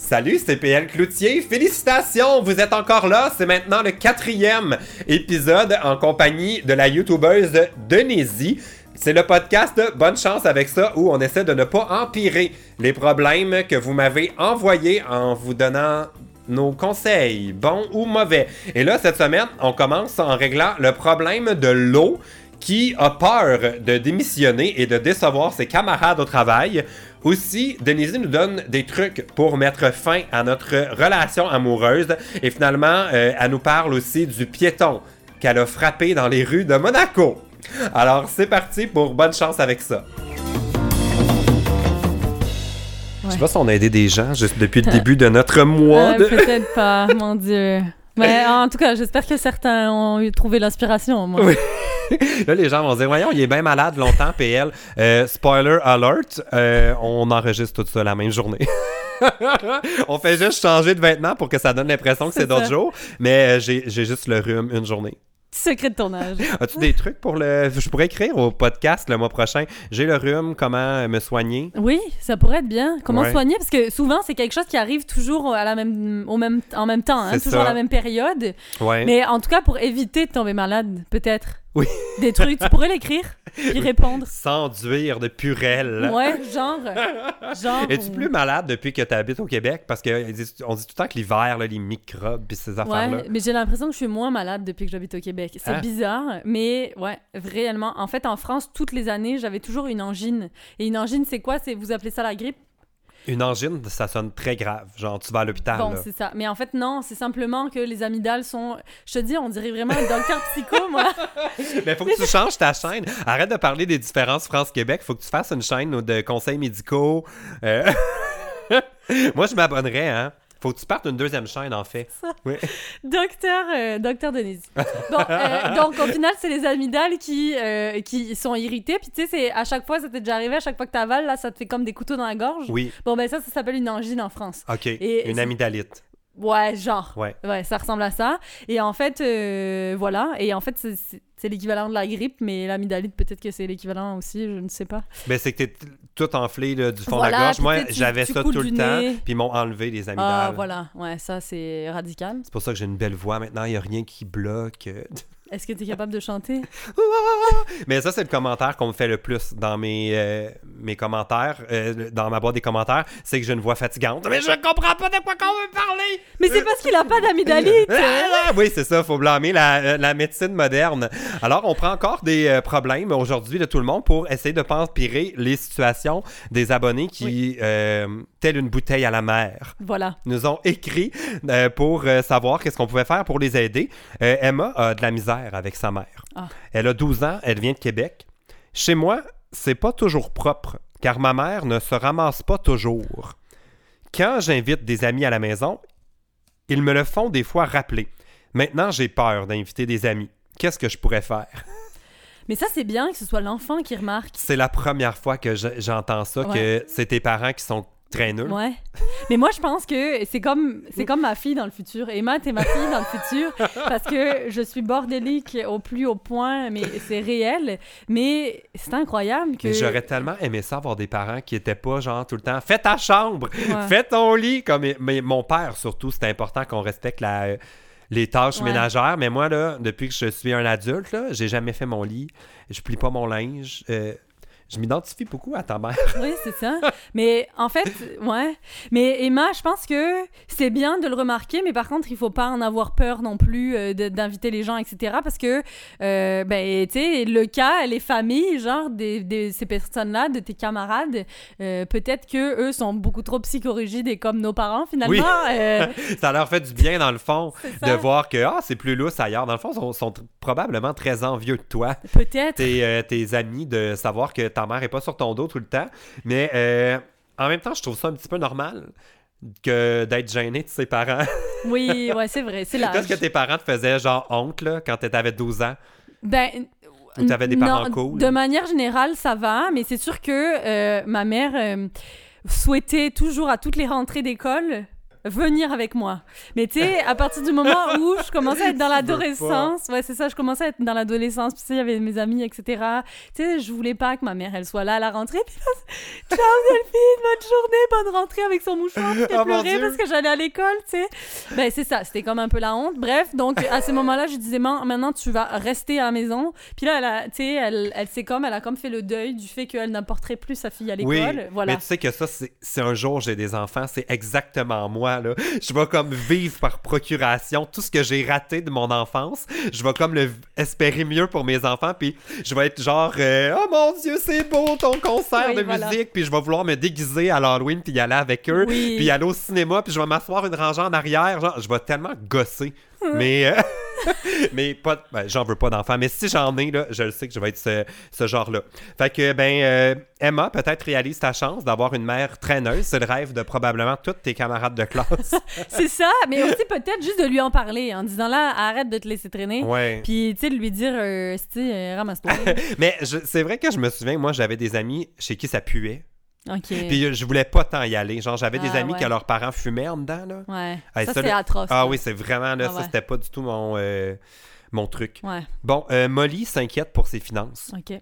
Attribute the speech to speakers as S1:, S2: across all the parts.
S1: Salut, c'est PL Cloutier. Félicitations, vous êtes encore là. C'est maintenant le quatrième épisode en compagnie de la youtubeuse Denise. C'est le podcast Bonne chance avec ça où on essaie de ne pas empirer les problèmes que vous m'avez envoyés en vous donnant nos conseils, bons ou mauvais. Et là, cette semaine, on commence en réglant le problème de l'eau qui a peur de démissionner et de décevoir ses camarades au travail. Aussi, Denise nous donne des trucs pour mettre fin à notre relation amoureuse et finalement, euh, elle nous parle aussi du piéton qu'elle a frappé dans les rues de Monaco. Alors, c'est parti pour bonne chance avec ça. Je sais pas si on a aidé des gens juste depuis le début de notre mois.
S2: Euh,
S1: de...
S2: Peut-être pas, mon Dieu. Mais en tout cas, j'espère que certains ont eu trouvé l'inspiration. moi.
S1: Oui. Là, les gens vont se dire, voyons, il est bien malade longtemps, PL. Euh, spoiler alert, euh, on enregistre tout ça la même journée. on fait juste changer de vêtements pour que ça donne l'impression que c'est d'autres jours, mais euh, j'ai j'ai juste le rhume une journée.
S2: Secret de tournage.
S1: As-tu des trucs pour le... Je pourrais écrire au podcast le mois prochain? J'ai le rhume, comment me soigner?
S2: Oui, ça pourrait être bien. Comment
S1: Ouais.
S2: soigner? Parce que souvent, c'est quelque chose qui arrive toujours à la même, au même, en même temps, hein, toujours
S1: ça.
S2: à la même période.
S1: Ouais.
S2: Mais en tout cas, pour éviter de tomber malade, peut-être.
S1: Oui.
S2: Des trucs, tu pourrais l'écrire puis répondre.
S1: S'enduire de purelle.
S2: Ouais, genre. genre
S1: Es-tu plus malade depuis que tu habites au Québec? Parce qu'on dit, tout le temps que l'hiver, les microbes et ces affaires-là.
S2: Ouais, mais j'ai l'impression que je suis moins malade depuis que j'habite au Québec. C'est
S1: Hein?
S2: bizarre, mais ouais, réellement. En fait, en France, toutes les années, j'avais toujours une angine. Et une angine, c'est quoi? C'est vous appelez ça la grippe?
S1: Une angine, ça sonne très grave. Genre, tu vas à l'hôpital.
S2: Bon, c'est ça. Mais en fait, non, c'est simplement que les amygdales sont. Je te dis, on dirait vraiment un docteur psycho, moi.
S1: Mais faut que tu changes ta chaîne. Arrête de parler des différences France-Québec. Faut que tu fasses une chaîne de conseils médicaux. Euh, Moi, je m'abonnerais, hein. Faut que tu partes une deuxième chaîne, en fait. Oui.
S2: Docteur, euh, docteur Denise. Bon, euh, donc au final, c'est les amygdales qui, euh, qui sont irritées. Puis tu sais, c'est à chaque fois, ça t'est déjà arrivé, à chaque fois que t'avales, là, ça te fait comme des couteaux dans la gorge.
S1: Oui.
S2: Bon, ben ça, ça s'appelle une angine en France.
S1: OK.
S2: Et
S1: une amygdalite.
S2: Ouais, genre.
S1: Ouais.
S2: Ouais, ça ressemble à ça. Et en fait, euh, voilà. Et en fait, c'est- l'équivalent de la grippe, mais l'amygdalite, peut-être que c'est l'équivalent aussi, je ne sais pas.
S1: Ben, c'est que t'es tout enflé là, du fond de la gorge. Moi, j'avais ça tout le temps. Puis ils m'ont enlevé les amygdales.
S2: Ah, voilà. Ouais, ça, c'est radical.
S1: C'est pour ça que j'ai une belle voix. Maintenant, il n'y a rien qui bloque.
S2: Est-ce que tu es capable de chanter?
S1: Mais ça, c'est le commentaire qu'on me fait le plus dans mes, euh, mes commentaires, euh, dans ma boîte des commentaires, c'est que j'ai une voix fatigante. Mais je comprends pas de quoi qu'on veut parler!
S2: Mais c'est parce qu'il a pas d'amygdalite!
S1: Ah, oui, c'est ça, faut blâmer la, euh, la médecine moderne. Alors, on prend encore des euh, problèmes aujourd'hui de tout le monde pour essayer de empirer les situations des abonnés qui, euh, telle une bouteille à la mer,
S2: Voilà.
S1: nous ont écrit euh, pour euh, savoir qu'est-ce qu'on pouvait faire pour les aider. Euh, Emma a de la misère avec sa mère.
S2: Ah.
S1: Elle a 12 ans, elle vient de Québec. Chez moi, c'est pas toujours propre, car ma mère ne se ramasse pas toujours. Quand j'invite des amis à la maison, ils me le font des fois rappeler. Maintenant, j'ai peur d'inviter des amis. Qu'est-ce que je pourrais faire?
S2: Mais ça, c'est bien que ce soit l'enfant qui remarque.
S1: C'est la première fois que je- j'entends ça, que c'est tes parents qui sont traîneux.
S2: Ouais. Mais moi, je pense que c'est comme, c'est comme ma fille dans le futur. Emma, t'es ma fille dans le futur parce que je suis bordélique au plus haut point, mais c'est réel. Mais c'est incroyable que.
S1: J'aurais tellement aimé ça avoir des parents qui étaient pas genre tout le temps fais ta chambre,
S2: Ouais.
S1: fais ton lit comme mais mon père surtout c'était important qu'on respecte la les tâches
S2: Ouais.
S1: ménagères mais moi là depuis que je suis un adulte là, j'ai jamais fait mon lit, je plie pas mon linge, euh, je m'identifie beaucoup à ta mère.
S2: Oui, c'est ça. Mais en fait, ouais. Mais Emma, je pense que c'est bien de le remarquer, mais par contre, il faut pas en avoir peur non plus euh, de- d'inviter les gens, etc. Parce que, euh, ben, tu sais, le cas, les familles, genre, des- ces personnes-là, de tes camarades, euh, peut-être que eux sont beaucoup trop psychorigides et comme nos parents, finalement.
S1: Oui. ça leur fait du bien dans le fond de voir que ah, c'est plus lousse ailleurs. Dans le fond, ils sont, sont probablement très envieux de toi.
S2: Peut-être.
S1: tes, tes amis de savoir que ta mère est pas sur ton dos tout le temps. Mais euh, en même temps, je trouve ça un petit peu normal que d'être gêné de ses parents.
S2: Oui, ouais, c'est vrai. C'est l'âge.
S1: Qu'est-ce que tes parents te faisaient genre honte là, quand t'avais 12 ans?
S2: Ben,
S1: Ou t'avais des parents
S2: non,
S1: cool?
S2: De manière générale, ça va, mais c'est sûr que euh, ma mère euh, souhaitait toujours à toutes les rentrées d'école venir avec moi. Mais tu sais, à partir du moment où je commençais à être dans l'adolescence, ouais, c'est ça, je commençais à être dans l'adolescence, puis tu sais, il y avait mes amis, etc. Tu sais, je voulais pas que ma mère, elle soit là à la rentrée, puis là, ciao Delphine, bonne journée, bonne rentrée avec son mouchoir, puis elle
S1: Oh
S2: pleurait parce que j'allais à l'école, tu sais. Ben, c'est ça, c'était comme un peu la honte. Bref, donc, à ce moment-là, je disais, maintenant, tu vas rester à la maison. Puis là, tu sais, elle, elle s'est comme, elle a comme fait le deuil du fait qu'elle n'apporterait plus sa fille à l'école.
S1: Oui,
S2: voilà.
S1: mais tu sais que ça, c'est c'est un jour j'ai des enfants, c'est exactement moi, là. Je vais comme vivre par procuration tout ce que j'ai raté de mon enfance. Je vais comme le espérer mieux pour mes enfants, puis je vais être genre euh, Oh mon Dieu, c'est beau ton concert
S2: Oui,
S1: de
S2: voilà.
S1: musique », puis je vais vouloir me déguiser à l'Halloween puis y aller avec eux,
S2: Oui.
S1: puis aller au cinéma, puis je vais m'asseoir une rangée en arrière, genre, je vais tellement gosser. Mais euh, mais pas ben, j'en veux pas d'enfants mais si j'en ai là je le sais que je vais être ce, ce genre là fait que ben euh, Emma peut-être réalise ta chance d'avoir une mère traîneuse c'est le rêve de probablement tous tes camarades de classe.
S2: C'est ça, mais aussi peut-être juste de lui en parler en disant là, arrête de te laisser traîner.
S1: ouais.
S2: Puis, tu sais, de lui dire, euh, euh, ramasse-toi.
S1: mais je- c'est vrai que je me souviens moi j'avais des amis chez qui ça puait
S2: ok.
S1: puis euh, je voulais pas tant y aller genre j'avais des
S2: Ah,
S1: amis
S2: ouais.
S1: que leurs parents fumaient en dedans là
S2: Ouais.
S1: Hey,
S2: ça,
S1: ça,
S2: c'est atroce.
S1: ah
S2: là.
S1: oui c'est vraiment là
S2: Ah,
S1: ça
S2: ouais.
S1: c'était pas du tout mon euh, mon truc
S2: Ouais,
S1: bon euh, Molly s'inquiète pour ses finances
S2: ok.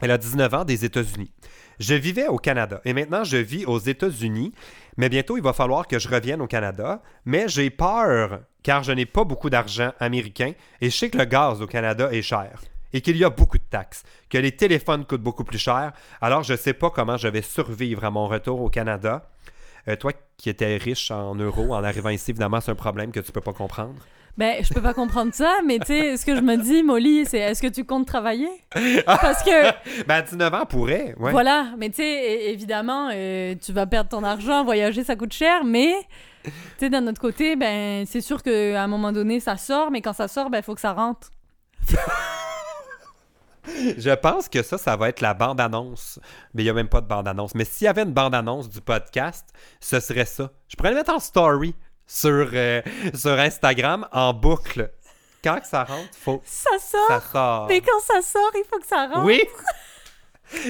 S1: Elle a 19 ans des États-Unis. Je vivais au Canada et maintenant je vis aux États-Unis, mais bientôt il va falloir que je revienne au Canada. Mais j'ai peur car je n'ai pas beaucoup d'argent américain et je sais que le gaz au Canada est cher et qu'il y a beaucoup de taxes, que les téléphones coûtent beaucoup plus cher. Alors je ne sais pas comment je vais survivre à mon retour au Canada. Euh, toi qui étais riche en euros en arrivant ici, évidemment, c'est un problème que tu peux pas comprendre.
S2: Ben, je peux pas comprendre ça, mais tu sais, ce que je me dis, Molly, c'est est-ce que tu comptes travailler? Parce que,
S1: Ben, à 19 ans, pourrait, ouais.
S2: voilà, mais tu sais, évidemment, euh, tu vas perdre ton argent, voyager, ça coûte cher, mais, tu sais, d'un autre côté, ben, c'est sûr qu'à un moment donné, ça sort, mais quand ça sort, ben, il faut que ça rentre.
S1: Je pense que ça, ça va être la bande-annonce. Mais il n'y a même pas de bande-annonce. Mais s'il y avait une bande-annonce du podcast, ce serait ça. Je pourrais le mettre en story sur, euh, sur Instagram en boucle. Quand ça rentre, faut
S2: Ça sort,
S1: ça sort.
S2: mais quand ça sort, il faut que ça rentre.
S1: Oui!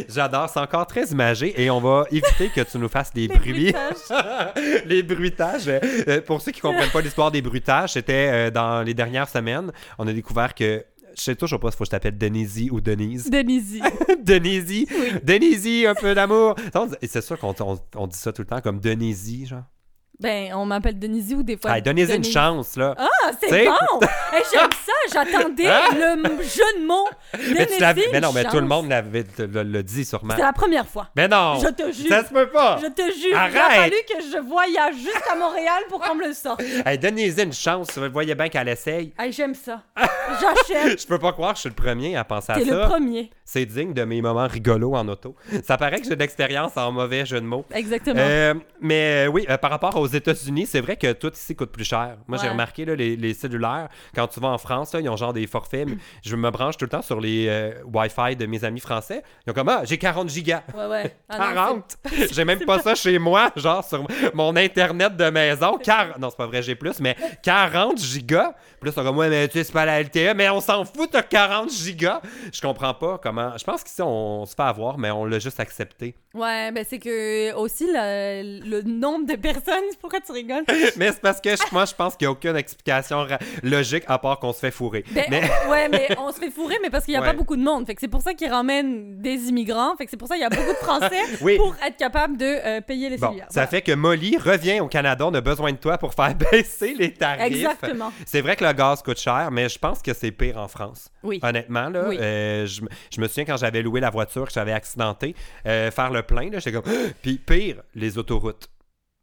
S1: J'adore, c'est encore très imagé et on va éviter que tu nous fasses des
S2: Les
S1: bruits.
S2: bruitages.
S1: les bruitages. Euh, pour ceux qui comprennent pas l'histoire des bruitages, c'était euh, dans les dernières semaines. On a découvert que. Je sais toujours pas faut que je t'appelle Denise ou Denise.
S2: Denise.
S1: Denise. Denise, un peu d'amour. C'est sûr qu'on on- on dit ça tout le temps comme Denise, genre.
S2: Ben, on m'appelle Denise ou des fois.
S1: Hey, Donnez-y une chance, là.
S2: Ah, c'est bon! Hey, J'aime ça, j'attendais
S1: Hein?
S2: le jeu de mots.
S1: mais tu mais non, mais tout le monde l'avait le, dit sûrement.
S2: C'est la première fois.
S1: Mais non!
S2: Je te jure.
S1: Ça se peut pas!
S2: Je te jure, il a
S1: Arrête!
S2: fallu que je voyage jusqu'à Montréal pour qu'on me le sorte.
S1: Hey, Donnez-y une chance. Vous voyez bien qu'elle essaye.
S2: Hey, j'aime ça. J'achète.
S1: Je peux pas croire que je suis le premier à penser à
S2: T'es le
S1: ça.
S2: premier.
S1: C'est digne de mes moments rigolos en auto. Ça paraît que j'ai de l'expérience en mauvais jeu de mots.
S2: Exactement.
S1: Euh, mais euh, oui, euh, par rapport aux États-Unis, c'est vrai que tout ici coûte plus cher. Moi, j'ai remarqué là, les, les cellulaires, quand tu vas en France, là, ils ont genre des forfaits. mais Je me branche tout le temps sur les euh, Wi-Fi de mes amis français. Ils ont comme Ah, j'ai 40 gigas.
S2: Ouais, ouais. Ah non,
S1: 40! J'ai même pas ça chez moi, genre sur mon internet de maison. Quar- Non, c'est pas vrai, j'ai plus, mais 40 gigas. Puis là, c'est comme, ouais, mais tu sais, c'est pas la LTE, mais on s'en fout, t'as 40 gigas. Je comprends pas comment. Je pense qu'ici, on se fait avoir, mais on l'a juste accepté.
S2: Ouais, ben c'est que aussi le, le nombre de personnes. Pourquoi tu rigoles?
S1: Mais c'est parce que je- moi, je pense qu'il n'y a aucune explication logique à part qu'on se fait fourrer.
S2: Ben,
S1: Mais
S2: Ouais, mais on se fait fourrer, mais parce qu'il n'y a
S1: Ouais.
S2: pas beaucoup de monde. Fait que c'est pour ça qu'ils ramènent des immigrants. Fait que c'est pour ça qu'il y a beaucoup de Français
S1: Oui.
S2: pour être capable de euh, payer les
S1: bon,
S2: cellulaires.
S1: ça
S2: Voilà.
S1: fait que Molly revient au Canada. On a besoin de toi pour faire baisser les tarifs.
S2: Exactement.
S1: C'est vrai que le gaz coûte cher, mais je pense que c'est pire en France.
S2: Oui.
S1: Honnêtement, là,
S2: Oui.
S1: euh, je, je me souviens quand j'avais loué la voiture, que j'avais accidenté, euh, faire le plein, là, j'étais comme. Puis pire, les autoroutes.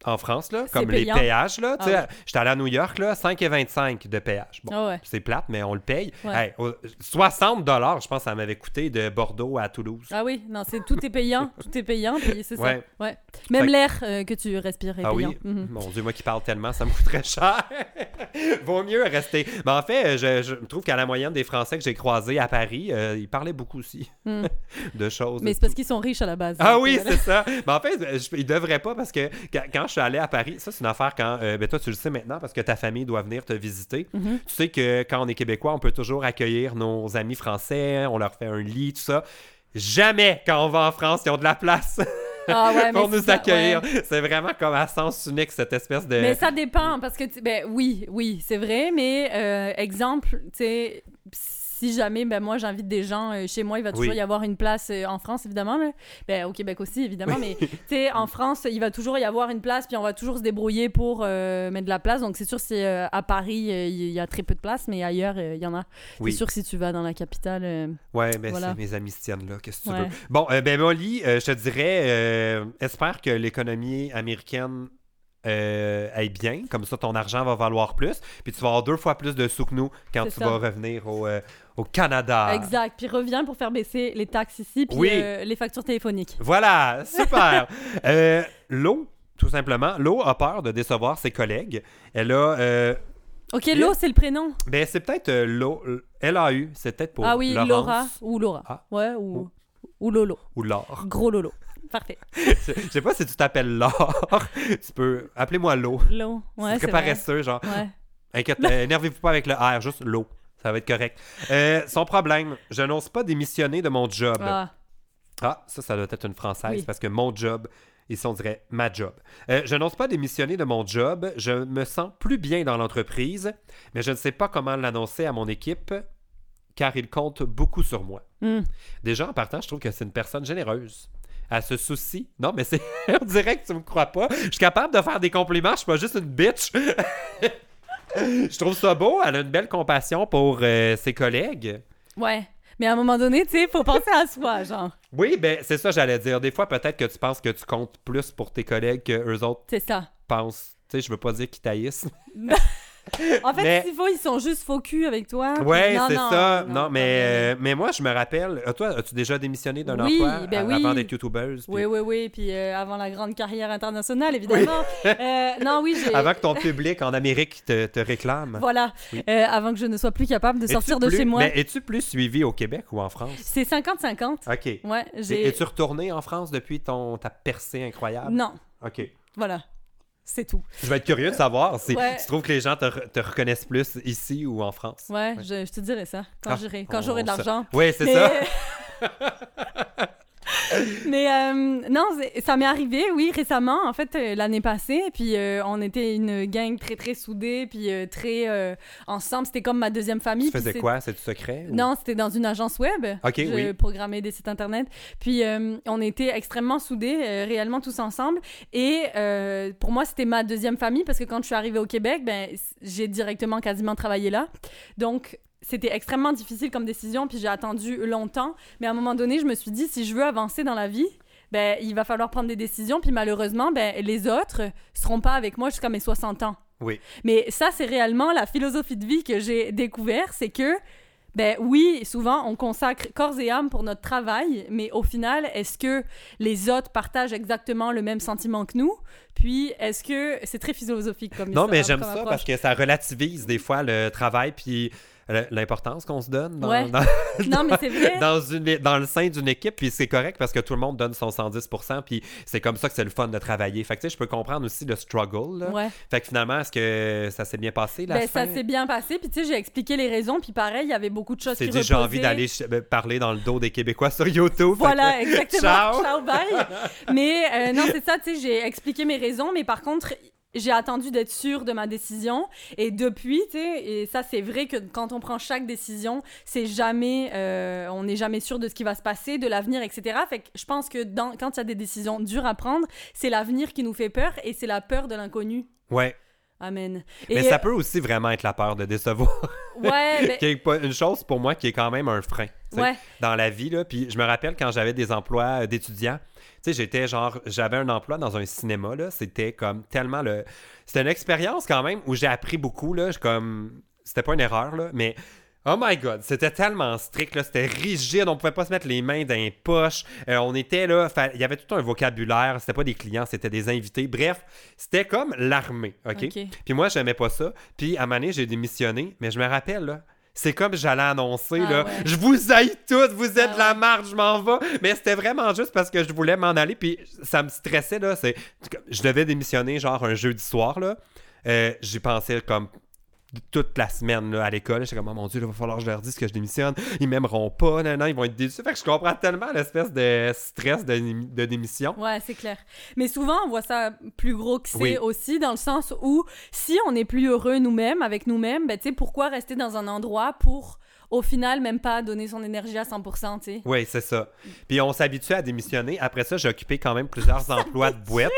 S1: En France, là, comme les
S2: payant.
S1: péages, là,
S2: Ah
S1: j'étais allé à New York, là, 5,25 de péage. Bon,
S2: Ah ouais.
S1: c'est plate, mais on le paye.
S2: Ouais.
S1: Hey, au- 60 dollars, je pense que ça m'avait coûté de Bordeaux à Toulouse.
S2: Ah oui, non, c'est tout est payant, tout est payant, puis c'est ça. Ouais. Même l'air euh, que tu respires est
S1: Ah
S2: payant.
S1: oui?
S2: Mhm.
S1: Mon Dieu, moi qui parle tellement, ça me coûterait cher. Vaut mieux rester. Mais en fait, je, je trouve qu'à la moyenne des Français que j'ai croisés à Paris, euh, ils parlaient beaucoup aussi
S2: Mm.
S1: de choses.
S2: Mais c'est parce qu'ils sont riches à la base.
S1: Ah oui, c'est ça. Mais en fait, je, ils devraient pas parce que quand, quand je suis allé à Paris, ça c'est une affaire quand. euh, ben toi, tu le sais maintenant parce que ta famille doit venir te visiter.
S2: Mhm.
S1: Tu sais que quand on est québécois, on peut toujours accueillir nos amis français, on leur fait un lit, tout ça. Jamais quand on va en France, ils ont de la place.
S2: Ah ouais,
S1: pour nous accueillir.
S2: ouais.
S1: C'est vraiment comme à sens unique, cette espèce de...
S2: Mais ça dépend, parce que, ben oui, oui, c'est vrai, mais euh, exemple, tu sais, si jamais, ben moi, j'invite des gens euh, chez moi, il va toujours
S1: Oui.
S2: y avoir une place euh, en France, évidemment, là. Ben, au Québec aussi, évidemment, mais tu sais, en France, il va toujours y avoir une place, puis on va toujours se débrouiller pour euh, mettre de la place. Donc, c'est sûr, euh, à Paris, il y a très peu de place, mais ailleurs, il y en a.
S1: Oui.
S2: C'est sûr, si tu vas dans la capitale.
S1: Ouais, mais
S2: Voilà.
S1: c'est mes amis se tiennent là, qu'est-ce que tu veux? Bon, ben Molly, je te dirais, espère que l'économie américaine euh, aille bien, comme ça ton argent va valoir plus, puis tu vas avoir deux fois plus de sous que nous quand tu
S2: ça.
S1: vas revenir au, euh, au Canada.
S2: Exact. Puis reviens pour faire baisser les taxes ici, puis
S1: Oui.
S2: euh, les factures téléphoniques.
S1: Voilà, super. euh, L'eau, tout simplement, l'eau a peur de décevoir ses collègues. Elle a...
S2: Ok. Lo, c'est le prénom.
S1: ben, c'est peut-être euh, l'eau... L-A-U, c'est peut-être pour
S2: ah oui,
S1: Laurence
S2: Laura ou Laura.
S1: Ah.
S2: Ouais, ou, ou Lolo.
S1: ou Laure.
S2: Gros Lolo. Parfait.
S1: Je je sais pas si tu t'appelles Laure. tu peux... Appelez-moi l'eau.
S2: Lo. Ouais,
S1: c'est très paresseux, genre...
S2: Ouais.
S1: Inquiète, énervez-vous pas avec le R, juste l'eau. Ça va être correct. Euh, son problème, je n'ose pas démissionner de mon job. Ah,
S2: Ah,
S1: ça, ça doit être une française
S2: Oui.
S1: parce que mon job, ici on dirait ma job. Euh, je n'ose pas démissionner de mon job. Je me sens plus bien dans l'entreprise, mais je ne sais pas comment l'annoncer à mon équipe car il compte beaucoup sur moi.
S2: hmm.
S1: Déjà, en partant, je trouve que c'est une personne généreuse. Elle se soucie. Non, mais c'est. On dirait que tu me crois pas. Je suis capable de faire des compliments, je suis pas juste une bitch. je trouve ça beau. Elle a une belle compassion pour euh, ses collègues.
S2: Ouais. Mais à un moment donné, tu sais, faut penser à soi, genre.
S1: Oui, ben c'est ça, j'allais dire. Des fois, peut-être que tu penses que tu comptes plus pour tes collègues que eux autres
S2: C'est ça.
S1: pensent. Tu sais, je veux pas dire qu'ils taillissent.
S2: En fait,
S1: Mais-
S2: s'il faut, ils sont juste faux cul avec toi. puis-
S1: Ouais, c'est ça.
S2: non,
S1: mais, euh, mais moi, je me rappelle. euh, Toi, as-tu déjà démissionné d'un
S2: Oui,
S1: emploi
S2: ben
S1: a-
S2: oui.
S1: avant d'être youtubeuse? puis
S2: Oui, oui, oui. Puis euh, avant la grande carrière internationale, évidemment. Euh, non, oui, j'ai.
S1: Avant que ton public en Amérique te, te réclame.
S2: Voilà. Avant que je ne sois plus capable de sortir de
S1: plus-
S2: chez moi.
S1: Mais es-tu plus suivi au Québec ou en France?
S2: C'est 50-50.
S1: OK.
S2: Ouais.
S1: Es-tu retourné en France depuis ton, ta percée incroyable?
S2: Non,
S1: OK.
S2: voilà. C'est tout.
S1: Je vais être curieux de savoir si
S2: Ouais.
S1: tu trouves que les gens te, re- te reconnaissent plus ici ou en France.
S2: Ouais, Je, je te dirai ça quand
S1: Ah,
S2: j'aurai quand
S1: on-
S2: j'aurai de l'argent.
S1: Oui, c'est ça.
S2: Mais euh, non, ça m'est arrivé, oui, récemment, en fait, euh, l'année passée. Puis euh, on était une gang très, très soudée, puis très ensemble. C'était comme ma deuxième famille.
S1: Tu faisais quoi? C'est du secret? ou-
S2: Non, c'était dans une agence web.
S1: Ok,
S2: je
S1: oui.
S2: programmais des sites internet. Puis on était extrêmement soudés, réellement tous ensemble. Et pour moi, c'était ma deuxième famille parce que quand je suis arrivée au Québec, ben j'ai directement quasiment travaillé là. Donc c'était extrêmement difficile comme décision. Puis j'ai attendu longtemps. Mais à un moment donné, je me suis dit si je veux avancer dans la vie. Ben, il va falloir prendre des décisions, puis malheureusement, ben, les autres seront pas avec moi jusqu'à mes 60 ans.
S1: Oui.
S2: Mais ça, c'est réellement la philosophie de vie que j'ai découvert, c'est que, ben oui, souvent, on consacre corps et âme pour notre travail, mais au final, est-ce que les autres partagent exactement le même sentiment que nous? Puis, est-ce que... C'est très philosophique comme
S1: Non, mais j'aime ça
S2: approche.
S1: parce que ça relativise des fois le travail puis l'importance qu'on se donne dans,
S2: Ouais.
S1: dans,
S2: Non, mais c'est vrai.
S1: dans, une, dans le sein d'une équipe. Puis c'est correct parce que tout le monde donne son 110%. Puis c'est comme ça que c'est le fun de travailler. Fait que tu sais, je peux comprendre aussi le struggle. là.
S2: Ouais.
S1: Fait que finalement, est-ce que ça s'est bien passé la
S2: Ben,
S1: fin?
S2: ça s'est bien passé. Puis, tu sais, j'ai expliqué les raisons. Puis, pareil, il y avait beaucoup de choses qui
S1: dit, j'ai envie d'aller euh, parler dans le dos des Québécois sur YouTube.
S2: Voilà, exactement.
S1: Ciao.
S2: Ciao, bye. Mais euh, non, c'est ça, tu sais, j'ai expliqué mes raisons, mais par contre, j'ai attendu d'être sûre de ma décision. Et depuis, tu sais, et ça, c'est vrai que quand on prend chaque décision, c'est jamais, euh, on n'est jamais sûr de ce qui va se passer, de l'avenir, etc. Fait que je pense que dans, quand il y a des décisions dures à prendre, c'est l'avenir qui nous fait peur et c'est la peur de l'inconnu.
S1: Ouais.
S2: Amen.
S1: Mais ça peut aussi vraiment être la peur de décevoir.
S2: Ouais, mais-
S1: une chose pour moi qui est quand même un frein
S2: Ouais.
S1: dans la vie. Là. Puis je me rappelle quand j'avais des emplois euh, d'étudiants, tu sais, j'étais genre, j'avais un emploi dans un cinéma, là. C'était comme tellement le. C'était une expérience quand même où j'ai appris beaucoup, là. Je comme. C'était pas une erreur, là, mais. Oh my god, c'était tellement strict, là, c'était rigide, on pouvait pas se mettre les mains dans les poches, Euh, on était là, il y avait tout un vocabulaire, c'était pas des clients, c'était des invités, bref, c'était comme l'armée, ok?
S2: Ok.
S1: Puis moi, j'aimais pas ça, puis à un moment donné, j'ai démissionné, mais je me rappelle, là, c'est comme j'allais annoncer,
S2: Ah
S1: là,
S2: ouais.
S1: je vous haïs toutes, vous êtes
S2: Ah
S1: de la marde, je m'en vais. Mais c'était vraiment juste parce que je voulais m'en aller, puis ça me stressait, là. Je devais démissionner, genre, un jeudi soir, là. Euh, j'y pensais comme toute la semaine là, à l'école. J'étais comme, oh mon Dieu, il va falloir que je leur dise que je démissionne. Ils m'aimeront pas, non, non, ils vont être déçus. Fait que je comprends tellement l'espèce de stress de, de démission.
S2: Ouais, c'est clair. Mais souvent, on voit ça plus gros que c'est
S1: Oui.
S2: aussi, dans le sens où si on est plus heureux nous-mêmes, avec nous-mêmes, ben, tu sais, pourquoi rester dans un endroit pour, au final, même pas donner son énergie à 100%, tu sais?
S1: Oui, c'est ça. Puis on s'habitue à démissionner. Après ça, j'ai occupé quand même plusieurs emplois de boîte.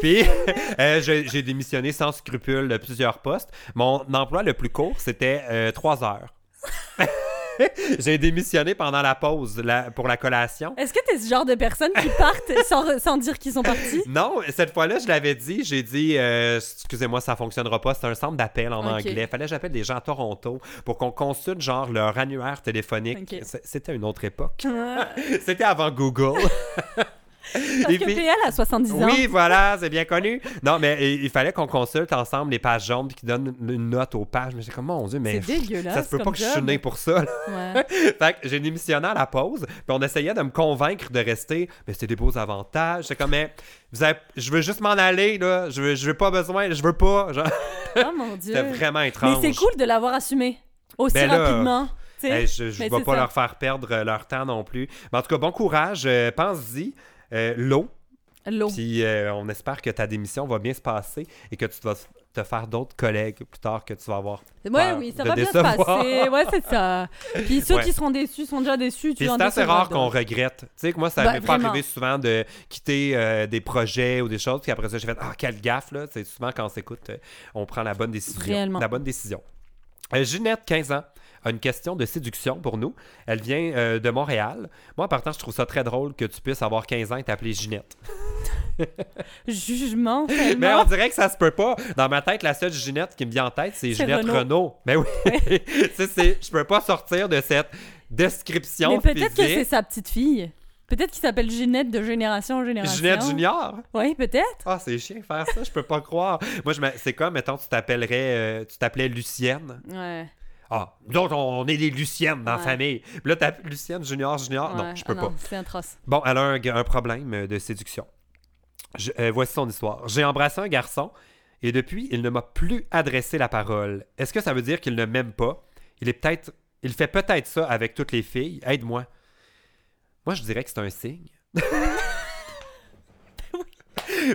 S1: Puis euh, j'ai démissionné sans scrupule de plusieurs postes. Mon emploi le plus court, c'était euh, trois heures. j'ai démissionné pendant la pause la- pour la collation.
S2: Est-ce que t'es ce genre de personne qui partent sans, sans dire qu'ils sont partis?
S1: Non, cette fois-là, je l'avais dit. J'ai dit, euh, excusez-moi, ça fonctionnera pas. C'est un centre d'appel en
S2: Ok.
S1: anglais. Fallait que j'appelle des gens à Toronto pour qu'on consulte genre leur annuaire téléphonique. C'était une autre époque.
S2: Parce
S1: C'était avant Google. Et
S2: que
S1: puis-
S2: PL a 70 ans.
S1: Oui, voilà, c'est bien connu. Non, mais il, fallait qu'on consulte ensemble les pages jaunes puis qu'ils donnent une, note aux pages. Mais j'ai comme, mon Dieu, mais
S2: C'est dégueulasse.
S1: ça se peut pas que je suis né pour ça. là.
S2: Ouais.
S1: fait que j'ai démissionné à la pause, puis on essayait de me convaincre de rester. Mais c'était des beaux avantages. C'est comme, mais vous avez- je veux juste m'en aller, là. Je veux, je veux pas besoin, je veux pas. Genre,
S2: Oh mon dieu.
S1: C'était vraiment
S2: Mais
S1: étrange.
S2: c'est cool de l'avoir assumé aussi
S1: Ben là,
S2: rapidement.
S1: Hey, je
S2: Mais
S1: vais
S2: c'est
S1: pas
S2: ça.
S1: leur faire perdre euh, leur temps non plus. Mais en tout cas, bon courage. euh, Pense-y. Euh, L'eau.
S2: L'eau.
S1: Puis euh, on espère que ta démission va bien se passer et que tu vas te faire d'autres collègues plus tard que tu vas avoir. Peur
S2: oui, ça va bien se passer. Ouais, c'est ça. Puis ceux
S1: Ouais.
S2: qui seront déçus sont déjà déçus.
S1: Puis c'est assez rare qu'on regrette. Tu sais que moi, ça
S2: Ben,
S1: m'est pas arrivé souvent de quitter euh, des projets ou des choses, puis après ça, j'ai fait Ah, quelle gaffe, là. C'est souvent quand on s'écoute, on prend la bonne décision.
S2: Réellement.
S1: La bonne décision. Euh, Ginette, 15 ans, a une question de séduction pour nous. Elle vient euh, de Montréal. Moi, en partant, je trouve ça très drôle que tu puisses avoir 15 ans et t'appeler Ginette.
S2: Jugement,
S1: Mais on dirait que ça se peut pas. Dans ma tête, la seule Ginette qui me vient en tête, c'est Ginette. Renault. Mais oui, je peux pas sortir de cette description
S2: Mais peut-être que c'est sa petite fille. Peut-être qu'il s'appelle Ginette de génération en génération.
S1: Ginette Junior?
S2: Oui, peut-être.
S1: Ah, c'est chiant faire ça, je peux pas croire. Moi, je c'est comme, mettons, tu t'appellerais, euh, tu t'appelais Lucienne.
S2: Ouais.
S1: Ah, donc on est des Luciennes dans la
S2: Ouais.
S1: famille. Puis là, t'as Lucienne Junior, Junior. Non, je peux
S2: Ah
S1: pas.
S2: C'est atroce.
S1: Bon, elle a un, un problème de séduction. Je- euh, voici son histoire. J'ai embrassé un garçon et depuis, il ne m'a plus adressé la parole. Est-ce que ça veut dire qu'il ne m'aime pas? Il est peut-être. Il fait peut-être ça avec toutes les filles. Aide-moi. Moi, je dirais que c'est un signe.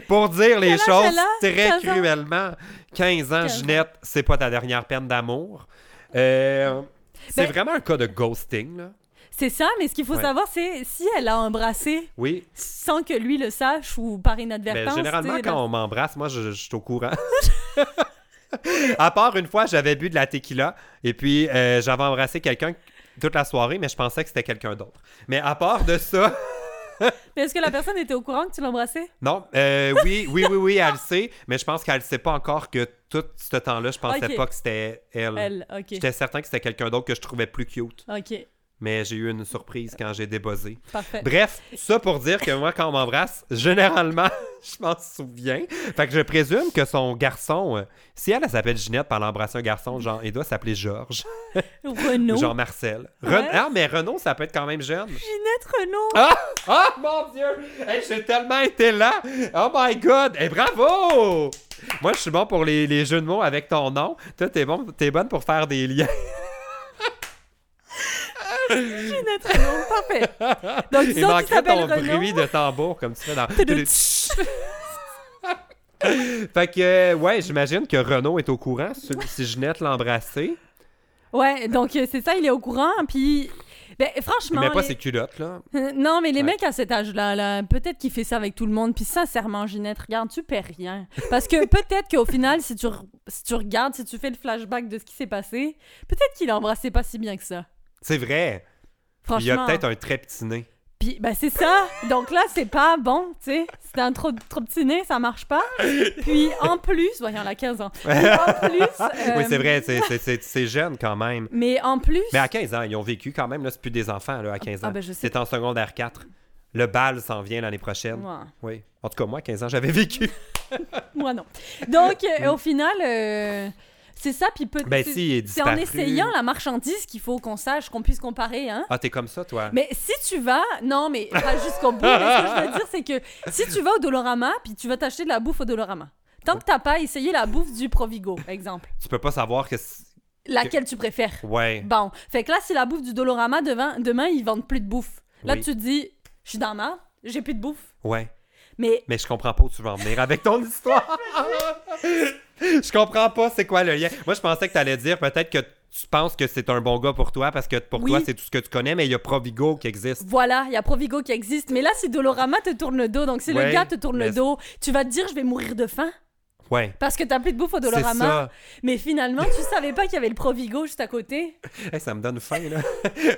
S1: Pour dire les
S2: Quel âge
S1: choses
S2: elle a?
S1: très
S2: 15 ans?
S1: cruellement. 15 ans,
S2: 15 ans.
S1: Ginette, c'est pas ta dernière peine d'amour. Euh, c'est
S2: Ben-
S1: vraiment un cas de ghosting, là.
S2: C'est ça, mais ce qu'il faut
S1: Ouais.
S2: savoir, c'est si elle a embrassé
S1: Oui,
S2: sans que lui le sache ou par
S1: Ben,
S2: inadvertance.
S1: généralement,
S2: tu sais,
S1: quand on m'embrasse, moi, je, je suis au courant. à part une fois, j'avais bu de la tequila et puis euh, j'avais embrassé quelqu'un toute la soirée, mais je pensais que c'était quelqu'un d'autre. Mais à part de ça,
S2: Mais est-ce que la personne était au courant que tu l'embrassais?
S1: non, euh, oui, oui, oui, oui, elle le sait, mais je pense qu'elle ne sait pas encore que tout ce temps-là, je pensais pas que c'était elle.
S2: Elle, ok.
S1: J'étais certain que c'était quelqu'un d'autre que je trouvais plus cute,
S2: Ok,
S1: mais j'ai eu une surprise quand j'ai
S2: parfait.
S1: Bref, ça pour dire que moi, quand on m'embrasse, généralement, je m'en souviens. Fait que je présume que son garçon, euh, si elle, elle s'appelle Ginette, par l'embrasser un garçon, genre, il doit s'appeler Georges.
S2: Renaud.
S1: Genre Marcel. Ren-
S2: Ouais.
S1: Ah, mais Renaud, ça peut être quand même jeune.
S2: Ginette Renaud.
S1: Ah! Ah, mon Dieu! Hey, j'ai tellement été là! Oh my God! Hey, bravo! Moi, je suis bon pour les, les jeux de mots avec ton nom. Toi, t'es bon, t'es bonne pour faire des liens.
S2: Ginette Renaud, parfait. Donc,
S1: Il
S2: disons qu'il s'appelle
S1: ton bruit de tambour comme tu fais dans... Fait que, euh, ouais, j'imagine que Renaud est au courant si, Ginette l'a embrassé.
S2: Ouais, donc euh, c'est ça, il est au courant, puis... Ben,
S1: Il
S2: franchement...
S1: met pas
S2: les-
S1: ses culottes, là.
S2: Euh, Non, mais les
S1: Ouais.
S2: mecs à cet âge-là, là, peut-être qu'il fait ça avec tout le monde. Puis sincèrement, Ginette, regarde, tu perds rien. Parce que peut-être qu'au final, si tu, re- si tu regardes, si tu fais le flashback de ce qui s'est passé, peut-être qu'il a embrassé pas si bien que ça.
S1: C'est vrai. Il
S2: Franchement.
S1: y a peut-être un très petit nez.
S2: Puis, ben c'est ça. Donc là, c'est pas bon, tu sais. C'est un trop, trop petit nez, ça marche pas. Puis en plus, voyons, elle a 15 ans. Puis, en plus...
S1: Oui,
S2: euh,
S1: c'est vrai, c'est- c'est- c'est c'est jeune quand même.
S2: Mais en plus...
S1: Mais à 15 ans, ils ont vécu quand même, là, c'est plus des enfants, là, à 15 ans.
S2: Ah, ben, je sais.
S1: C'est en secondaire 4. Le bal s'en vient l'année prochaine.
S2: Ouais.
S1: Oui. En tout cas, moi, à 15 ans, j'avais vécu.
S2: Moi, non. Donc, euh, au final, euh, c'est ça. Puis peut-
S1: Ben si,
S2: c'est en essayant la marchandise qu'il faut qu'on sache, qu'on puisse comparer, hein.
S1: Ah, t'es comme ça, toi?
S2: Mais si tu vas, non, mais pas jusqu'au bout. mais ce que je veux dire, c'est que si tu vas au Dolorama, puis tu vas t'acheter de la bouffe au Dolorama, Tant que t'as pas essayé la bouffe du Provigo, exemple.
S1: Tu peux pas savoir que. c'est-
S2: Laquelle tu préfères.
S1: Ouais.
S2: Bon. Fait que là, si la bouffe du Dolorama, demain, demain ils vendent plus de bouffe. Là,
S1: Oui.
S2: tu te dis, je suis dans mal, j'ai plus de bouffe.
S1: Ouais.
S2: Mais
S1: Mais je comprends pas où tu vas en venir avec ton histoire. je comprends pas c'est quoi le lien. Moi, je pensais que tu allais dire peut-être que tu penses que c'est un bon gars pour toi parce que pour
S2: Oui.
S1: toi, c'est tout ce que tu connais, mais il y a Provigo qui existe.
S2: voilà, il y a Provigo qui existe. Mais là, si Dolorama te tourne le dos, donc si
S1: Ouais,
S2: le gars te tourne
S1: mais
S2: le dos, tu vas te dire, je vais mourir de faim
S1: Ouais.
S2: parce que t'as plus de bouffe au Dolorama. Mais finalement, tu savais pas qu'il y avait le Provigo juste à côté.
S1: Hey, ça me donne faim, là.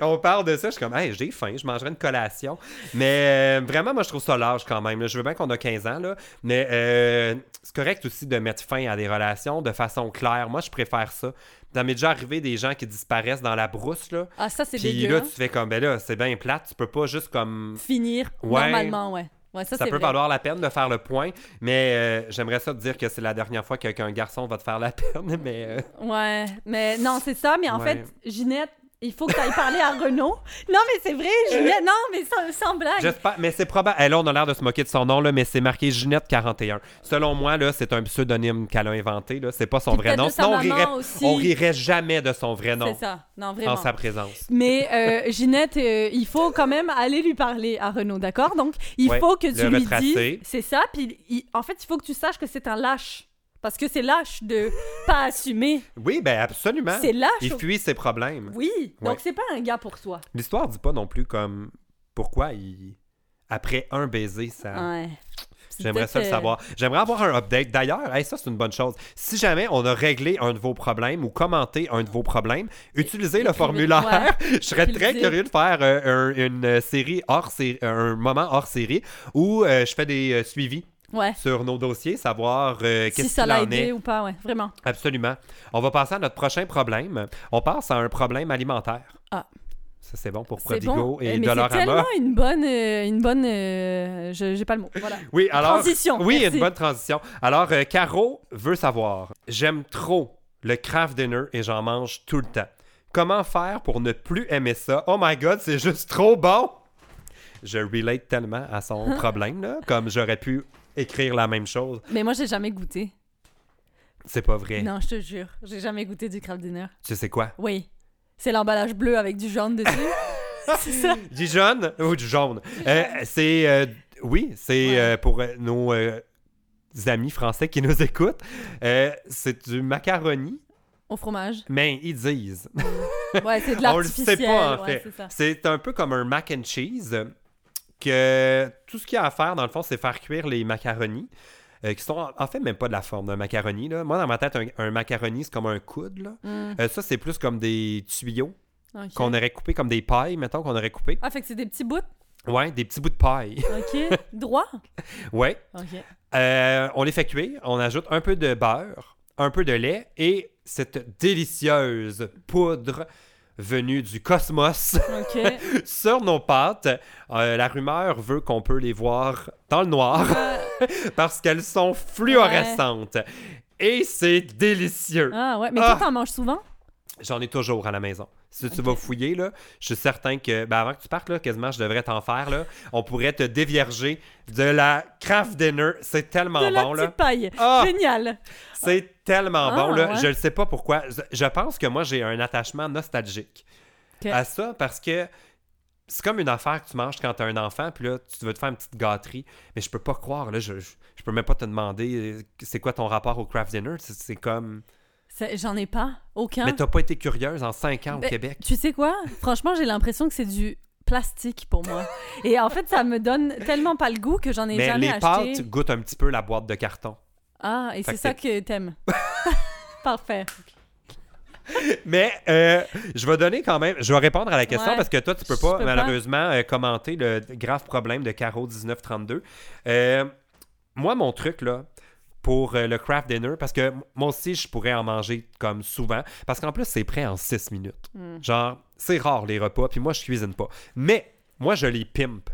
S1: On parle de ça, je suis comme, hey, j'ai faim, je mangerai une collation. Mais euh, vraiment, moi, je trouve ça large quand même. là. Je veux bien qu'on a 15 ans, là. Mais euh, c'est correct aussi de mettre fin à des relations de façon claire. Moi, je préfère ça. Ça m'est déjà arrivé des gens qui disparaissent dans la brousse, là.
S2: Ah, ça, c'est
S1: Puis
S2: dégueu.
S1: là,
S2: hein.
S1: tu fais comme, ben là, c'est bien plate. Tu peux pas juste comme.
S2: Finir
S1: Ouais.
S2: normalement, ouais. Ouais, ça,
S1: peut
S2: vrai.
S1: valoir la peine de faire le point, mais euh, j'aimerais ça te dire que c'est la dernière fois qu'un garçon va te faire la peine, mais euh,
S2: Ouais, mais non, c'est ça. Mais en
S1: Ouais.
S2: fait, Ginette, il faut que tu ailles parler à Renaud. Non, mais c'est vrai, Ginette. Non, mais sans, sans blague.
S1: j'espère. Mais c'est probable. eh, là, on a l'air de se moquer de son nom, là, mais c'est marqué Ginette 41. Selon moi, là, c'est un pseudonyme qu'elle a inventé. Là, c'est pas son
S2: Puis
S1: vrai nom. Sinon, on rirait,
S2: aussi.
S1: on rirait jamais de son vrai nom
S2: C'est ça. Non,
S1: en
S2: vraiment.
S1: sa présence.
S2: Mais euh, Ginette, euh, il faut quand même aller lui parler à Renaud, d'accord? Donc, il
S1: Ouais,
S2: faut que tu lui
S1: retracer.
S2: dis. C'est ça. Puis, il- en fait, il faut que tu saches que c'est un lâche. Parce que c'est lâche de pas assumer.
S1: Oui, ben absolument.
S2: C'est lâche.
S1: Il fuit ses problèmes.
S2: Oui. Donc,
S1: Ouais.
S2: c'est pas un gars pour toi.
S1: L'histoire dit pas non plus comme pourquoi il. Après un baiser, ça.
S2: Ouais.
S1: J'aimerais ça le savoir. J'aimerais avoir un update. D'ailleurs, hey, ça, c'est une bonne chose. Si jamais on a réglé un de vos problèmes ou commenté un de vos problèmes, utilisez le formulaire. Je serais très curieux de faire euh, un- une série hors série, un moment hors série où euh, je fais des euh, suivis
S2: Ouais.
S1: sur nos dossiers, savoir euh,
S2: Si
S1: qu'est-ce
S2: ça
S1: qu'il
S2: l'a
S1: en
S2: aidé
S1: est.
S2: ou pas, ouais. Vraiment.
S1: Absolument. On va passer à notre prochain problème. On passe à un problème alimentaire.
S2: Ah.
S1: Ça, c'est bon pour
S2: C'est
S1: Prodigo
S2: bon.
S1: et
S2: Eh, mais c'est
S1: Dollarama.
S2: tellement une bonne, euh, une bonne, euh, je j'ai pas le mot. Voilà.
S1: Oui, alors.
S2: Transition,
S1: Oui,
S2: merci.
S1: une bonne transition. Alors, euh, Caro veut savoir j'aime trop le craft dinner et j'en mange tout le temps. Comment faire pour ne plus aimer ça? Oh my god, c'est juste trop bon Je relate tellement à son problème, là, comme j'aurais pu écrire la même chose.
S2: Mais moi, j'ai jamais goûté.
S1: C'est pas vrai.
S2: Non, je te jure, j'ai jamais goûté du craft dinner.
S1: Tu sais quoi?
S2: Oui, c'est l'emballage bleu avec du jaune dessus. c'est ça.
S1: Du jaune ou du jaune? Euh, C'est. euh, oui, c'est
S2: Ouais.
S1: euh, pour euh, nos euh, amis français qui nous écoutent. Euh, c'est du macaroni,
S2: Au fromage.
S1: mais ils disent.
S2: Ouais, c'est de
S1: On le
S2: l'artificiel.
S1: sait pas, en
S2: ouais,
S1: fait.
S2: c'est ça.
S1: C'est un peu comme un mac and cheese que tout ce qu'il y a à faire, dans le fond, c'est faire cuire les macaronis. euh, qui sont en- fait même pas de la forme d'un macaroni. Là. Moi, dans ma tête, un, un macaroni, c'est comme un coude. Là.
S2: Mm,
S1: Euh, ça, c'est plus comme des tuyaux qu'on aurait coupés, comme des pailles, mettons, qu'on aurait coupés.
S2: Ah, fait que c'est des petits bouts?
S1: Ouais, des petits bouts de paille.
S2: Ok. Droit?
S1: ouais.
S2: Ok.
S1: Euh, on les fait cuire, on ajoute un peu de beurre, un peu de lait et cette délicieuse poudre venue du cosmos sur nos pâtes. Euh, la rumeur veut qu'on peut les voir dans le noir parce qu'elles sont fluorescentes. Et c'est délicieux.
S2: ah ouais, mais
S1: Ah.
S2: toi, t'en manges souvent?
S1: J'en ai toujours à la maison. Si tu vas fouiller, là, je suis certain que, ben avant que tu partes, là, quasiment, je devrais t'en faire. Là. On pourrait te dévierger de la craft dinner. C'est tellement
S2: de la
S1: bon.
S2: petite
S1: là.
S2: paille.
S1: Ah!
S2: Génial.
S1: C'est tellement
S2: Ah,
S1: bon, là.
S2: ouais.
S1: Je ne sais pas pourquoi. Je- pense que moi, j'ai un attachement nostalgique à ça parce que c'est comme une affaire que tu manges quand tu as un enfant, puis là, tu veux te faire une petite gâterie. Mais je peux pas croire, là. Je, je, je peux même pas te demander euh, c'est quoi ton rapport au craft dinner? C'est comme.
S2: J'en ai pas. Aucun.
S1: Mais t'as pas été curieuse en 5 ans au
S2: Ben,
S1: Québec?
S2: Tu sais quoi? Franchement, j'ai l'impression que c'est du plastique pour moi. Et en fait, ça me donne tellement pas le goût que j'en ai
S1: Mais
S2: jamais
S1: les
S2: acheté.
S1: pâtes goûtent un petit peu la boîte de carton.
S2: Ah, et c'est ça que t'aimes. Parfait.
S1: Mais euh, je vais donner quand même, je vais répondre à la question
S2: Ouais.
S1: parce que toi, tu peux
S2: Je
S1: pas
S2: peux pas.
S1: malheureusement euh, commenter le grave problème de Caro 1932. Euh, moi, mon truc là pour euh, le craft dinner, parce que moi aussi, je pourrais en manger comme souvent, parce qu'en plus, c'est prêt en 6 minutes.
S2: Hmm.
S1: Genre, c'est rare les repas, puis moi, je cuisine pas. Mais moi, je les pimpe.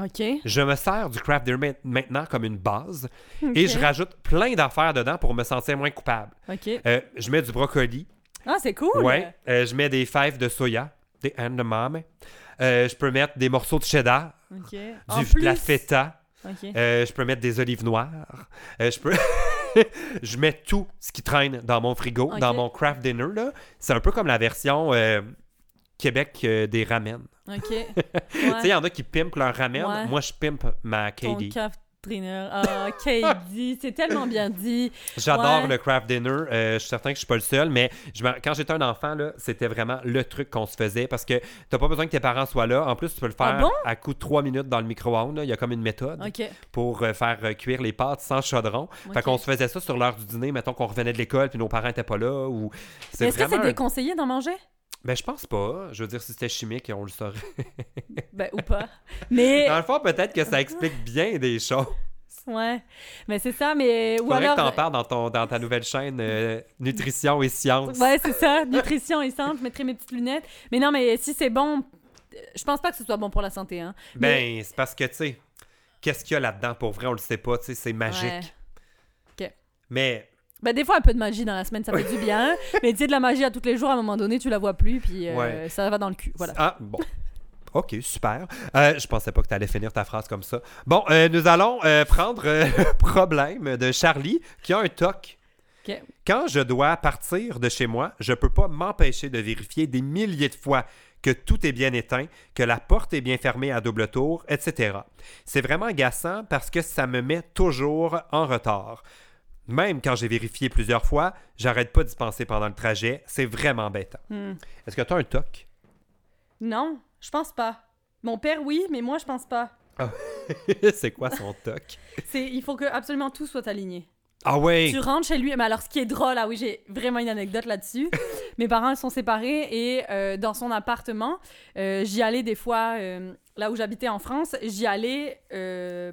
S2: OK.
S1: Je me sers du craft dinner ma- maintenant comme une base et je rajoute plein d'affaires dedans pour me sentir moins coupable.
S2: OK.
S1: Euh, je mets du brocoli,
S2: Ah, c'est cool.
S1: Ouais, euh, je mets des fèves de soya, des handemame. Euh, je peux mettre des morceaux de cheddar,
S2: OK.
S1: du, de la feta. Euh, je peux mettre des olives noires. Euh, je peux. je mets tout ce qui traîne dans mon frigo, dans mon craft dinner. là. C'est un peu comme la version euh, Québec des ramen.
S2: Ok.
S1: Tu sais, il y en a qui pimpent leur ramen.
S2: Ouais.
S1: Moi, je pimpe ma
S2: Ton
S1: KD.
S2: craft dinner. Ah, Katie, c'est tellement bien dit.
S1: J'adore
S2: Ouais.
S1: le craft dinner. Euh, je suis certain que je suis pas le seul, mais je quand j'étais un enfant, c'était vraiment le truc qu'on se faisait parce que t'as pas besoin que tes parents soient là. En plus, tu peux le faire
S2: Ah bon?
S1: à coup de 3 minutes dans le micro-ondes. Il y a comme une méthode pour euh, faire euh, cuire les pâtes sans chaudron. Fait
S2: Ok.
S1: qu'on se faisait ça sur l'heure du dîner, mettons qu'on revenait de l'école puis nos parents étaient pas là. Ou...
S2: Est-ce que c'est déconseillé d'en manger?
S1: Ben, je pense pas. Je veux dire, si c'était chimique, on le saurait.
S2: Ben, ou pas. Mais,
S1: Dans le fond, peut-être que ça explique bien des choses.
S2: ouais. Mais c'est ça, mais. Ou
S1: Faudrait
S2: alors.
S1: que t'en parles dans, ton, dans ta nouvelle chaîne euh, Nutrition et Sciences.
S2: Ouais, c'est ça. Nutrition et santé. Je mettrai mes petites lunettes. Mais non, mais si c'est bon, euh, je pense pas que ce soit bon pour la santé. Hein.
S1: Ben, c'est parce que, tu sais, qu'est-ce qu'il y a là-dedans? Pour vrai, on le sait pas, tu sais, c'est magique.
S2: Ouais.
S1: Mais,
S2: Ben, des fois, un peu de magie dans la semaine, ça fait du bien. mais tu sais, de la magie à tous les jours, à un moment donné, tu la vois plus, puis euh,
S1: Ouais.
S2: ça va dans le cul. Voilà.
S1: ah, bon. Ok, super. Euh, je pensais pas que tu allais finir ta phrase comme ça. Bon, euh, nous allons euh, prendre le problème de Charlie qui a un toc. Quand je dois partir de chez moi, je peux pas m'empêcher de vérifier des milliers de fois que tout est bien éteint, que la porte est bien fermée à double tour, etc. C'est vraiment agaçant parce que ça me met toujours en retard. Même quand j'ai vérifié plusieurs fois, j'arrête pas d'y penser pendant le trajet. C'est vraiment bêtant.
S2: Hmm.
S1: Est-ce que tu as un toc?
S2: Non, je pense pas. Mon père, oui, mais moi, je pense pas.
S1: c'est quoi son toc?
S2: C'est, il faut que absolument tout soit aligné.
S1: Ah ouais!
S2: Tu rentres chez lui, mais alors ce qui est drôle, ah oui, j'ai vraiment une anecdote là-dessus. Mes parents ils sont séparés et euh, dans son appartement, euh, j'y allais des fois, euh, là où j'habitais en France, j'y allais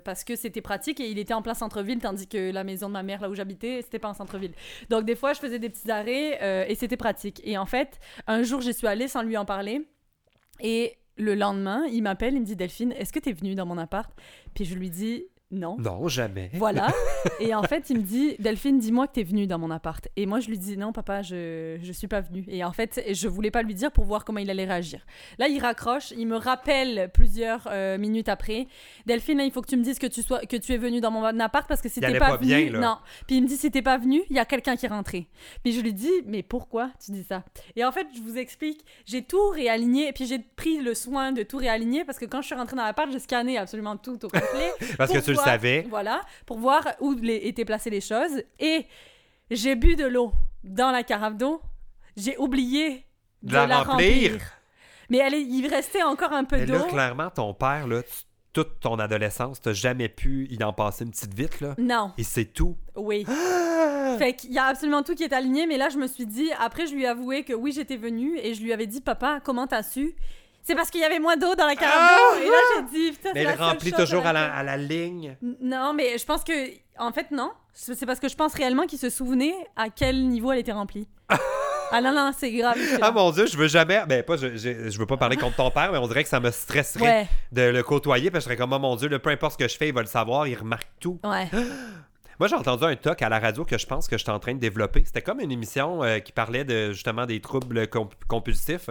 S2: parce que c'était pratique et il était en plein centre-ville, tandis que la maison de ma mère, là où j'habitais, c'était pas en centre-ville. Donc des fois, je faisais des petits arrêts et c'était pratique. Et en fait, un jour, j'y suis allée sans lui en parler et le lendemain, il m'appelle, il me dit Delphine, est-ce que t'es venue dans mon appart? Puis je lui dis non.
S1: Non, jamais.
S2: Voilà. Et en fait, il me dit Delphine, dis-moi que t'es venue dans mon appart. Et moi, je lui dis non, papa, je, je suis pas venue. Et en fait, je voulais pas lui dire pour voir comment il allait réagir. Là, il raccroche, il me rappelle plusieurs euh, minutes après Delphine, là, il faut que tu me dises que tu, sois, que tu es venue dans mon appart parce que si t'es pas,
S1: pas
S2: venue.
S1: bien.
S2: Non. Puis il me dit si t'es pas venu, il y a quelqu'un qui est rentré. Puis je lui dis mais pourquoi tu dis ça? Et en fait, je vous explique, j'ai tout réaligné et puis j'ai pris le soin de tout réaligner parce que quand je suis rentrée dans l'appart, j'ai scanné absolument tout au complet.
S1: Parce que tu
S2: voir-
S1: savais.
S2: Voilà, pour voir où les- étaient placées les choses. Et j'ai bu de l'eau dans la carafe d'eau. J'ai oublié de,
S1: De la
S2: la,
S1: remplir.
S2: remplir. Mais elle est- il restait encore un peu
S1: Mais là,
S2: d'eau.
S1: clairement, ton père, là, toute ton adolescence, t'as jamais pu y en passer une petite vite, là.
S2: Non,
S1: Et c'est tout.
S2: oui. Fait qu'il y a absolument tout qui est aligné, mais là, je me suis dit, après, je lui ai avoué que oui, j'étais venue et je lui avais dit, papa, comment t'as su? C'est parce qu'il y avait moins d'eau dans la
S1: Ah!
S2: d'eau. Et là, j'ai dit, putain,
S1: Mais
S2: seule
S1: remplit toujours à la, à la ligne.
S2: Non, mais je pense que, en fait, non. C'est parce que je pense réellement qu'il se souvenait à quel niveau elle était remplie. ah non, non, c'est grave.
S1: Ah mon dieu, je veux jamais. Ben, pas, je, je, je veux pas parler contre ton père, mais on dirait que ça me stresserait
S2: Ouais,
S1: de le côtoyer. Parce que je serais comme, oh mon dieu, là, peu importe ce que je fais, il va le savoir, il remarque tout.
S2: ouais.
S1: Moi, j'ai entendu un talk à la radio que je pense que j'étais en train de développer. C'était comme une émission euh, qui parlait de justement des troubles comp- compulsifs.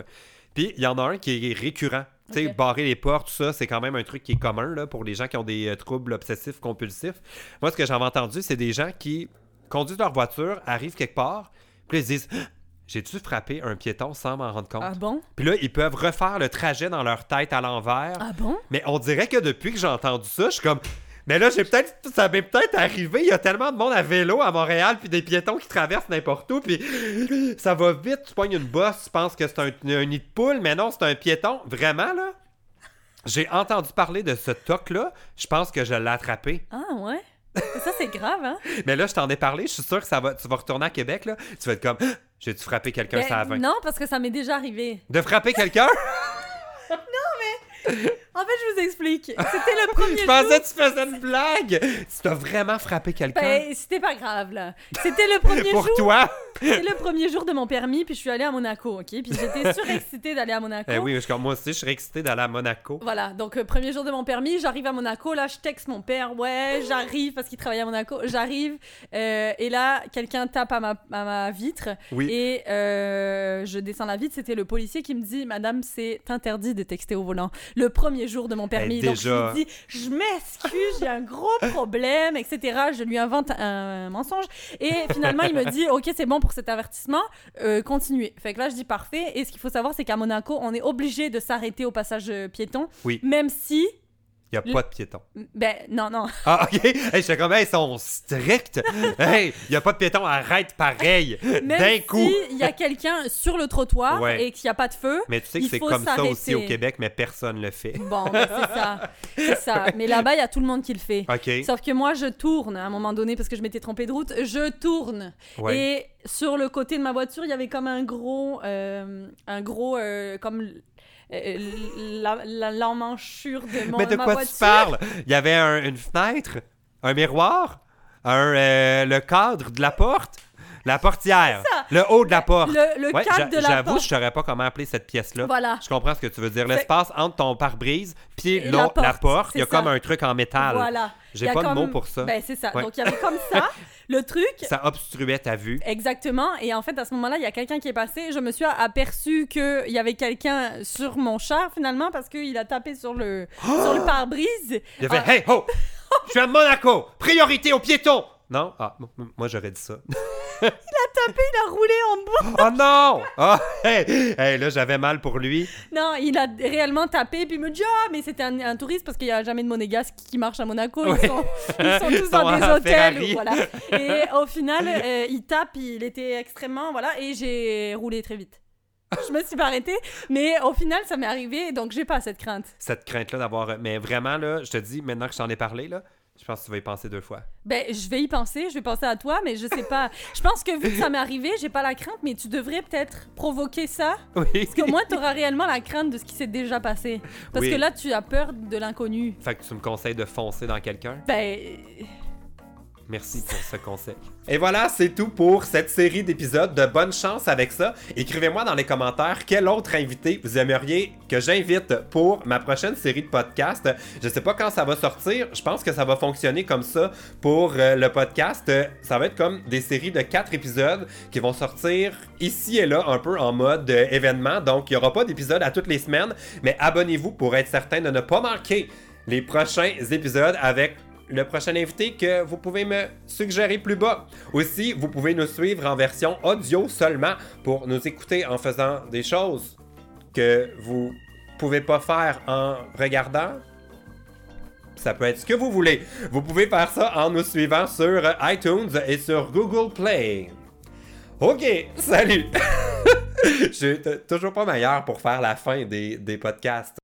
S1: Puis il y en a un qui est récurrent. Tu sais, barrer les portes, tout ça, c'est quand même un truc qui est commun là, pour les gens qui ont des euh, troubles obsessifs compulsifs. Moi, ce que j'avais entendu, c'est des gens qui conduisent leur voiture, arrivent quelque part, puis ils se disent Ah, J'ai-tu frappé un piéton sans m'en rendre compte?
S2: Ah bon?
S1: Puis là, ils peuvent refaire le trajet dans leur tête à l'envers.
S2: Ah bon?
S1: Mais on dirait que depuis que j'ai entendu ça, je suis comme. Mais là, j'ai peut-être. Ça m'est peut-être arrivé. Il y a tellement de monde à vélo à Montréal, puis des piétons qui traversent n'importe où, puis ça va vite. Tu pognes une bosse, tu penses que c'est un, un nid de poule, mais non, c'est un piéton. Vraiment, là? J'ai entendu parler de ce toc-là. Je pense que je l'ai attrapé.
S2: Ah ouais? Ça, c'est grave, hein?
S1: Mais là, je t'en ai parlé. Je suis sûr que ça va, tu vas retourner à Québec, là. Tu vas être comme. Ah, J'ai-tu frappé quelqu'un
S2: Ben,
S1: ça 20?
S2: Non, parce que ça m'est déjà arrivé.
S1: De frapper quelqu'un?
S2: En fait, je vous explique. C'était le premier
S1: Je
S2: jour.
S1: pensais que tu faisais une blague. Tu t'as vraiment frappé quelqu'un.
S2: Ben, c'était pas grave, là. C'était le premier
S1: Pour
S2: jour.
S1: toi?
S2: C'était le premier jour de mon permis, puis je suis allée à Monaco, ok? Puis j'étais surexcitée d'aller à Monaco.
S1: Eh oui, parce que moi aussi, je serais excité d'aller à Monaco.
S2: Voilà, donc euh, premier jour de mon permis, j'arrive à Monaco, là je texte mon père, ouais, j'arrive parce qu'il travaille à Monaco, j'arrive, euh, et là quelqu'un tape à ma, à ma vitre,
S1: Oui.
S2: et euh, je descends la vitre, c'était le policier qui me dit, madame, c'est interdit de texter au volant. Le premier jours de mon permis.
S1: Eh,
S2: Donc
S1: déjà.
S2: je lui dis, je m'excuse, j'ai un gros problème, etc. Je lui invente un mensonge. Et finalement, il me dit, ok, c'est bon pour cet avertissement, euh, continuez. Fait que là, je dis parfait. Et ce qu'il faut savoir, c'est qu'à Monaco, on est obligé de s'arrêter au passage piéton.
S1: Oui.
S2: Même si,
S1: Il n'y a pas de piéton.
S2: ben non, non.
S1: Ah, ok. Hey, j'étais comme, hey, ils sont stricts. hey, il n'y a pas de piéton, arrête pareil. D'un coup.
S2: si il y a quelqu'un sur le trottoir
S1: Ouais.
S2: et qu'il n'y a pas de feu.
S1: Mais tu sais que c'est comme ça aussi au. Québec, mais personne le fait.
S2: Bon, ben, c'est ça. C'est ça. Mais là-bas, il y a tout le monde qui le fait.
S1: OK.
S2: Sauf que moi, je tourne à un moment donné parce que je m'étais trompée de route. Je tourne.
S1: Ouais.
S2: Et sur le côté de ma voiture, il y avait comme un gros. euh, un gros. euh, comme. Euh, la- L'emmanchure de mon
S1: mais de
S2: ma
S1: quoi
S2: voiture.
S1: tu parles? Il y avait un- une fenêtre, un miroir, un, euh, le cadre de la porte, la portière,
S2: ça.
S1: le haut de la porte.
S2: Le, le
S1: Ouais,
S2: cadre de la
S1: J'avoue,
S2: porte.
S1: je saurais pas comment appeler cette pièce-là.
S2: Voilà.
S1: Je comprends ce que tu veux dire. L'espace entre ton pare-brise puis
S2: Et
S1: l'autre-
S2: la
S1: la
S2: porte,
S1: porte, il y a comme un truc en métal.
S2: Voilà.
S1: J'ai pas de mot pour ça.
S2: Ben, c'est ça.
S1: Ouais.
S2: Donc, il y avait comme ça le truc.
S1: Ça obstruait ta vue.
S2: Exactement. Et en fait, à ce moment-là, il y a quelqu'un qui est passé. Je me suis aperçu qu'il y avait quelqu'un sur mon char, finalement, parce qu'il a tapé sur le, sur le pare-brise.
S1: Il a fait
S2: Ah.
S1: Hey, ho! Je suis à Monaco! Priorité aux piétons! Non? Ah, moi j'aurais dit ça.
S2: Tapé, il a roulé en bas.
S1: oh non! Ah, hey, hey, là j'avais mal pour lui.
S2: Non, il a réellement tapé, puis il me dit Ah, mais c'était un, un touriste parce qu'il n'y a jamais de monégasque qui marche à Monaco.
S1: Ouais.
S2: Ils, sont, ils sont tous
S1: Ils
S2: dans
S1: sont
S2: des hôtels. Voilà. Et au final, euh, il tape, il était extrêmement. Voilà, et j'ai roulé très vite. Je me suis pas arrêtée, mais au final, ça m'est arrivé, donc j'ai pas cette crainte.
S1: Cette crainte-là d'avoir. Mais vraiment, là, je te dis, maintenant que je t'en ai parlé, là, je pense que tu vas y penser deux fois.
S2: Ben, je vais y penser, je vais penser à toi, mais je sais pas. Je pense que vu que ça m'est arrivé, j'ai pas la crainte, mais tu devrais peut-être provoquer ça.
S1: Oui.
S2: Parce qu'au moins, tu auras réellement la crainte de ce qui s'est déjà passé. Parce
S1: Oui.
S2: que là, tu as peur de l'inconnu.
S1: Fait que tu me conseilles de foncer dans quelqu'un?
S2: Ben.
S1: Merci pour ce conseil. Et voilà, c'est tout pour cette série d'épisodes de Bonne chance avec ça. Écrivez-moi dans les commentaires quel autre invité vous aimeriez que j'invite pour ma prochaine série de podcasts. Je sais pas quand ça va sortir. Je pense que ça va fonctionner comme ça pour euh, le podcast. Ça va être comme des séries de quatre épisodes qui vont sortir ici et là un peu en mode euh, événement. Donc il y aura pas d'épisodes à toutes les semaines, mais abonnez-vous pour être certain de ne pas manquer les prochains épisodes avec le prochain invité que vous pouvez me suggérer plus bas. Aussi, vous pouvez nous suivre en version audio seulement pour nous écouter en faisant des choses que vous pouvez pas faire en regardant. Ça peut être ce que vous voulez. Vous pouvez faire ça en nous suivant sur iTunes et sur Google Play. Ok, salut! Je suis toujours pas meilleur pour faire la fin des, des podcasts.